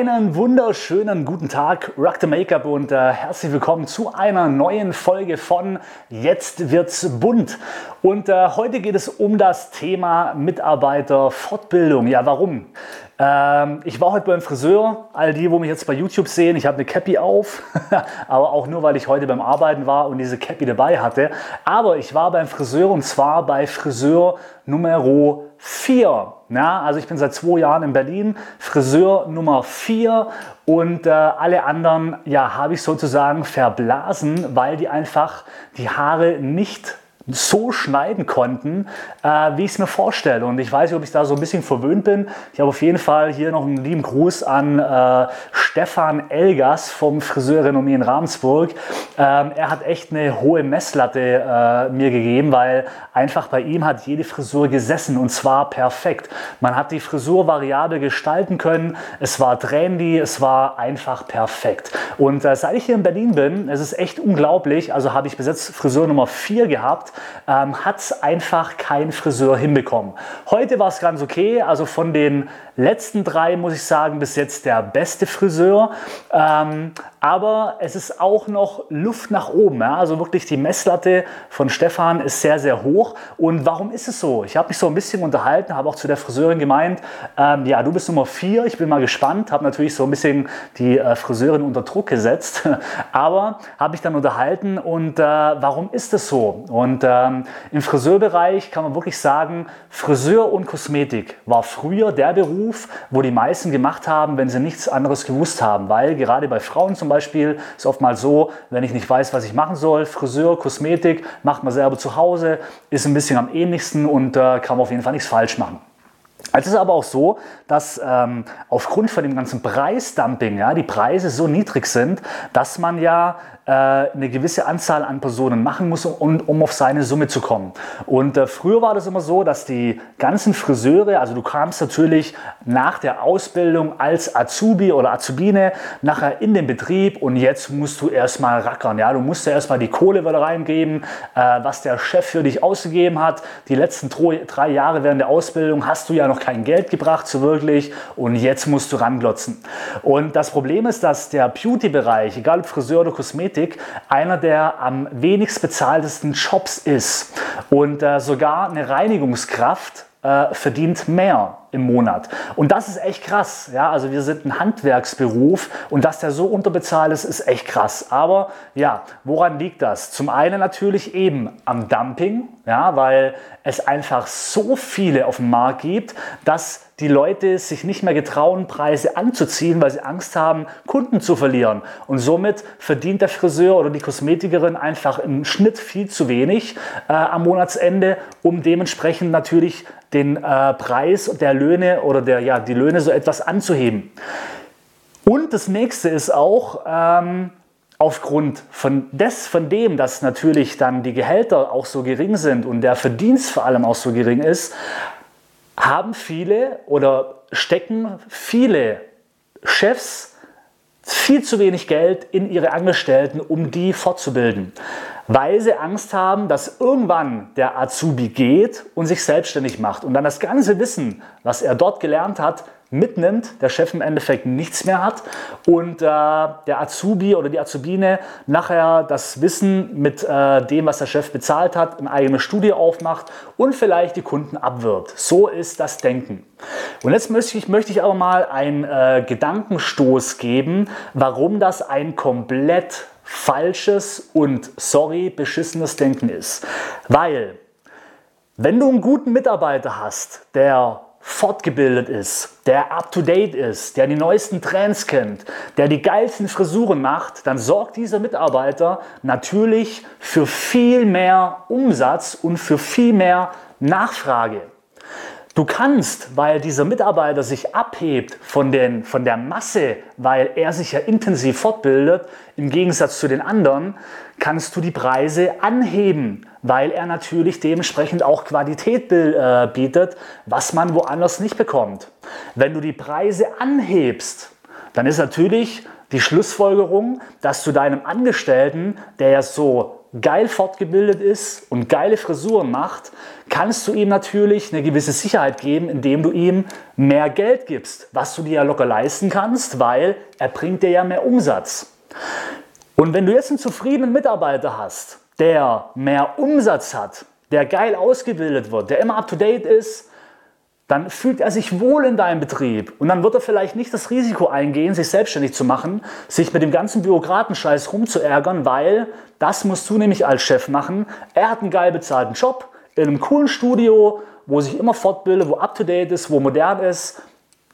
Einen wunderschönen guten Tag, Rock the Make-up und äh, herzlich willkommen zu einer neuen Folge von Jetzt wird's bunt. Und äh, heute geht es um das Thema Mitarbeiterfortbildung. Ja, warum? Ähm, ich war heute beim Friseur. All die, wo mich jetzt bei YouTube sehen, ich habe eine Cappy auf, aber auch nur, weil ich heute beim Arbeiten war und diese Cappy dabei hatte. Aber ich war beim Friseur und zwar bei Friseur Nummer 4. Ja, also ich bin seit zwei Jahren in Berlin, Friseur Nummer 4 und äh, alle anderen ja, habe ich sozusagen verblasen, weil die einfach die Haare nicht so schneiden konnten, äh, wie ich es mir vorstelle. Und ich weiß nicht, ob ich da so ein bisschen verwöhnt bin. Ich habe auf jeden Fall hier noch einen lieben Gruß an äh, Stefan Elgas vom Friseurrenommee in Ravensburg. Ähm, er hat echt eine hohe Messlatte äh, mir gegeben, weil einfach bei ihm hat jede Frisur gesessen und zwar perfekt. Man hat die Frisur variabel gestalten können. Es war trendy, es war einfach perfekt. Und äh, seit ich hier in Berlin bin, es ist echt unglaublich. Also habe ich bis jetzt Frisur Nummer 4 gehabt ähm, hat es einfach kein Friseur hinbekommen. Heute war es ganz okay, also von den letzten drei muss ich sagen, bis jetzt der beste Friseur. Ähm, aber es ist auch noch Luft nach oben. Ja? Also wirklich die Messlatte von Stefan ist sehr, sehr hoch. Und warum ist es so? Ich habe mich so ein bisschen unterhalten, habe auch zu der Friseurin gemeint, ähm, ja, du bist Nummer vier, ich bin mal gespannt, habe natürlich so ein bisschen die äh, Friseurin unter Druck gesetzt, aber habe mich dann unterhalten und äh, warum ist es so? Und ähm, im Friseurbereich kann man wirklich sagen, Friseur und Kosmetik war früher der Beruf, wo die meisten gemacht haben, wenn sie nichts anderes gewusst haben, weil gerade bei Frauen zum Beispiel ist oftmals so, wenn ich nicht weiß, was ich machen soll, Friseur, Kosmetik, macht man selber zu Hause, ist ein bisschen am ähnlichsten und äh, kann man auf jeden Fall nichts falsch machen. Es ist aber auch so, dass ähm, aufgrund von dem ganzen Preisdumping ja, die Preise so niedrig sind, dass man ja äh, eine gewisse Anzahl an Personen machen muss, um, um auf seine Summe zu kommen. Und äh, früher war das immer so, dass die ganzen Friseure, also du kamst natürlich nach der Ausbildung als Azubi oder Azubine nachher in den Betrieb und jetzt musst du erstmal rackern. Ja? Du musst ja erstmal die Kohle wieder reingeben, äh, was der Chef für dich ausgegeben hat. Die letzten drei Jahre während der Ausbildung hast du ja noch kein Geld gebracht, so wirklich, und jetzt musst du ranglotzen. Und das Problem ist, dass der Beauty-Bereich, egal ob Friseur oder Kosmetik, einer der am wenigst bezahltesten Jobs ist. Und äh, sogar eine Reinigungskraft äh, verdient mehr im Monat. Und das ist echt krass. Ja, also wir sind ein Handwerksberuf und dass der so unterbezahlt ist, ist echt krass. Aber ja, woran liegt das? Zum einen natürlich eben am Dumping, ja, weil es einfach so viele auf dem Markt gibt, dass die Leute sich nicht mehr getrauen, Preise anzuziehen, weil sie Angst haben, Kunden zu verlieren. Und somit verdient der Friseur oder die Kosmetikerin einfach im Schnitt viel zu wenig äh, am Monatsende, um dementsprechend natürlich den äh, Preis der Löhne oder der, ja, die Löhne so etwas anzuheben. Und das nächste ist auch, ähm, aufgrund von, des, von dem, dass natürlich dann die Gehälter auch so gering sind und der Verdienst vor allem auch so gering ist, haben viele oder stecken viele Chefs viel zu wenig Geld in ihre Angestellten, um die fortzubilden, weil sie Angst haben, dass irgendwann der Azubi geht und sich selbstständig macht und dann das ganze Wissen, was er dort gelernt hat, mitnimmt, der Chef im Endeffekt nichts mehr hat und äh, der Azubi oder die Azubine nachher das Wissen mit äh, dem, was der Chef bezahlt hat, eine eigene Studie aufmacht und vielleicht die Kunden abwirbt. So ist das Denken. Und jetzt möchte ich, möchte ich aber mal einen äh, Gedankenstoß geben, warum das ein komplett falsches und sorry, beschissenes Denken ist. Weil, wenn du einen guten Mitarbeiter hast, der fortgebildet ist, der up-to-date ist, der die neuesten Trends kennt, der die geilsten Frisuren macht, dann sorgt dieser Mitarbeiter natürlich für viel mehr Umsatz und für viel mehr Nachfrage. Du kannst, weil dieser Mitarbeiter sich abhebt von, den, von der Masse, weil er sich ja intensiv fortbildet, im Gegensatz zu den anderen, kannst du die Preise anheben, weil er natürlich dementsprechend auch Qualität äh, bietet, was man woanders nicht bekommt. Wenn du die Preise anhebst, dann ist natürlich die Schlussfolgerung, dass du deinem Angestellten, der ja so geil fortgebildet ist und geile Frisuren macht, kannst du ihm natürlich eine gewisse Sicherheit geben, indem du ihm mehr Geld gibst, was du dir ja locker leisten kannst, weil er bringt dir ja mehr Umsatz. Und wenn du jetzt einen zufriedenen Mitarbeiter hast, der mehr Umsatz hat, der geil ausgebildet wird, der immer up-to-date ist, dann fühlt er sich wohl in deinem Betrieb und dann wird er vielleicht nicht das Risiko eingehen, sich selbstständig zu machen, sich mit dem ganzen Bürokratenscheiß rumzuärgern, weil das musst du nämlich als Chef machen. Er hat einen geil bezahlten Job in einem coolen Studio, wo sich immer fortbildet, wo up-to-date ist, wo modern ist.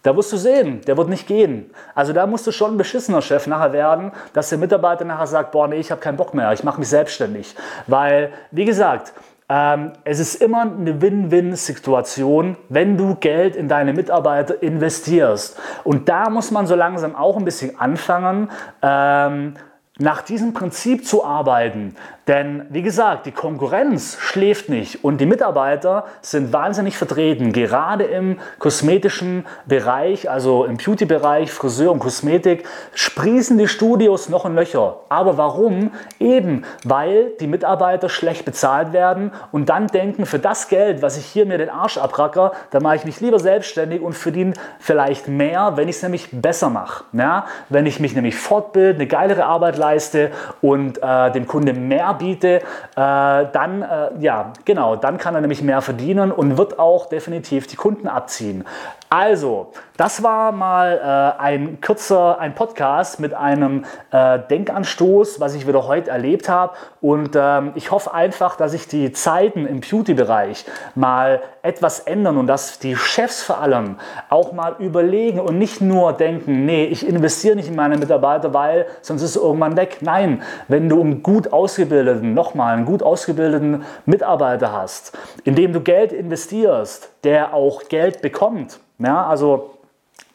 Da wirst du sehen, der wird nicht gehen. Also da musst du schon ein beschissener Chef nachher werden, dass der Mitarbeiter nachher sagt, boah, nee, ich habe keinen Bock mehr, ich mache mich selbstständig. Weil, wie gesagt, ähm, es ist immer eine Win-Win-Situation, wenn du Geld in deine Mitarbeiter investierst. Und da muss man so langsam auch ein bisschen anfangen, ähm, nach diesem Prinzip zu arbeiten. Denn wie gesagt, die Konkurrenz schläft nicht und die Mitarbeiter sind wahnsinnig vertreten, gerade im kosmetischen Bereich, also im Beauty-Bereich, Friseur und Kosmetik, sprießen die Studios noch in Löcher. Aber warum? Eben, weil die Mitarbeiter schlecht bezahlt werden und dann denken, für das Geld, was ich hier mir den Arsch abracker, da mache ich mich lieber selbstständig und verdiene vielleicht mehr, wenn ich es nämlich besser mache. Ja? Wenn ich mich nämlich fortbilde, eine geilere Arbeit leiste, leiste und äh, dem Kunde mehr biete, äh, dann, äh, ja, genau, dann kann er nämlich mehr verdienen und wird auch definitiv die Kunden abziehen. Also, das war mal äh, ein kürzer, ein Podcast mit einem äh, Denkanstoß, was ich wieder heute erlebt habe. Und ähm, ich hoffe einfach, dass sich die Zeiten im Beauty-Bereich mal etwas ändern und dass die Chefs vor allem auch mal überlegen und nicht nur denken, nee, ich investiere nicht in meine Mitarbeiter, weil sonst ist es irgendwann weg. Nein, wenn du einen gut ausgebildeten, nochmal einen gut ausgebildeten Mitarbeiter hast, in dem du Geld investierst, der auch Geld bekommt, ja, also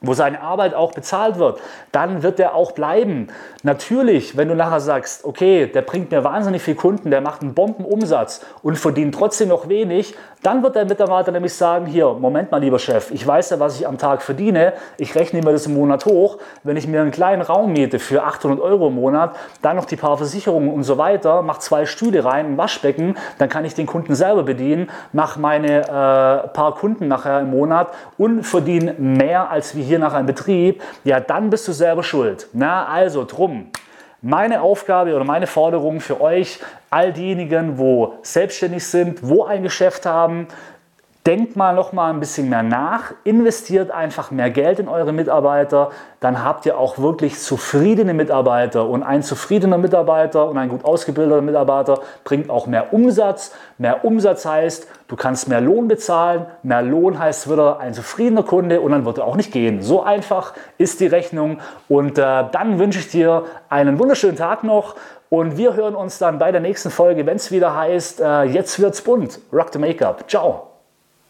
wo seine Arbeit auch bezahlt wird, dann wird er auch bleiben. Natürlich, wenn du nachher sagst, okay, der bringt mir wahnsinnig viel Kunden, der macht einen Bombenumsatz und verdient trotzdem noch wenig, dann wird der Mitarbeiter nämlich sagen, hier, Moment mal, lieber Chef, ich weiß ja, was ich am Tag verdiene, ich rechne mir das im Monat hoch, wenn ich mir einen kleinen Raum miete für 800 Euro im Monat, dann noch die paar Versicherungen und so weiter, mache zwei Stühle rein, ein Waschbecken, dann kann ich den Kunden selber bedienen, mache meine äh, paar Kunden nachher im Monat und verdiene mehr als wie hier nachher im Betrieb, ja, dann bist du selber schuld. Na, also drum. Meine Aufgabe oder meine Forderung für euch, all diejenigen, wo selbstständig sind, wo ein Geschäft haben, Denkt mal noch mal ein bisschen mehr nach, investiert einfach mehr Geld in eure Mitarbeiter, dann habt ihr auch wirklich zufriedene Mitarbeiter und ein zufriedener Mitarbeiter und ein gut ausgebildeter Mitarbeiter bringt auch mehr Umsatz. Mehr Umsatz heißt, du kannst mehr Lohn bezahlen, mehr Lohn heißt wieder ein zufriedener Kunde und dann wird er auch nicht gehen. So einfach ist die Rechnung und äh, dann wünsche ich dir einen wunderschönen Tag noch und wir hören uns dann bei der nächsten Folge, wenn es wieder heißt, äh, jetzt wird's bunt. Rock the Make-up. Ciao.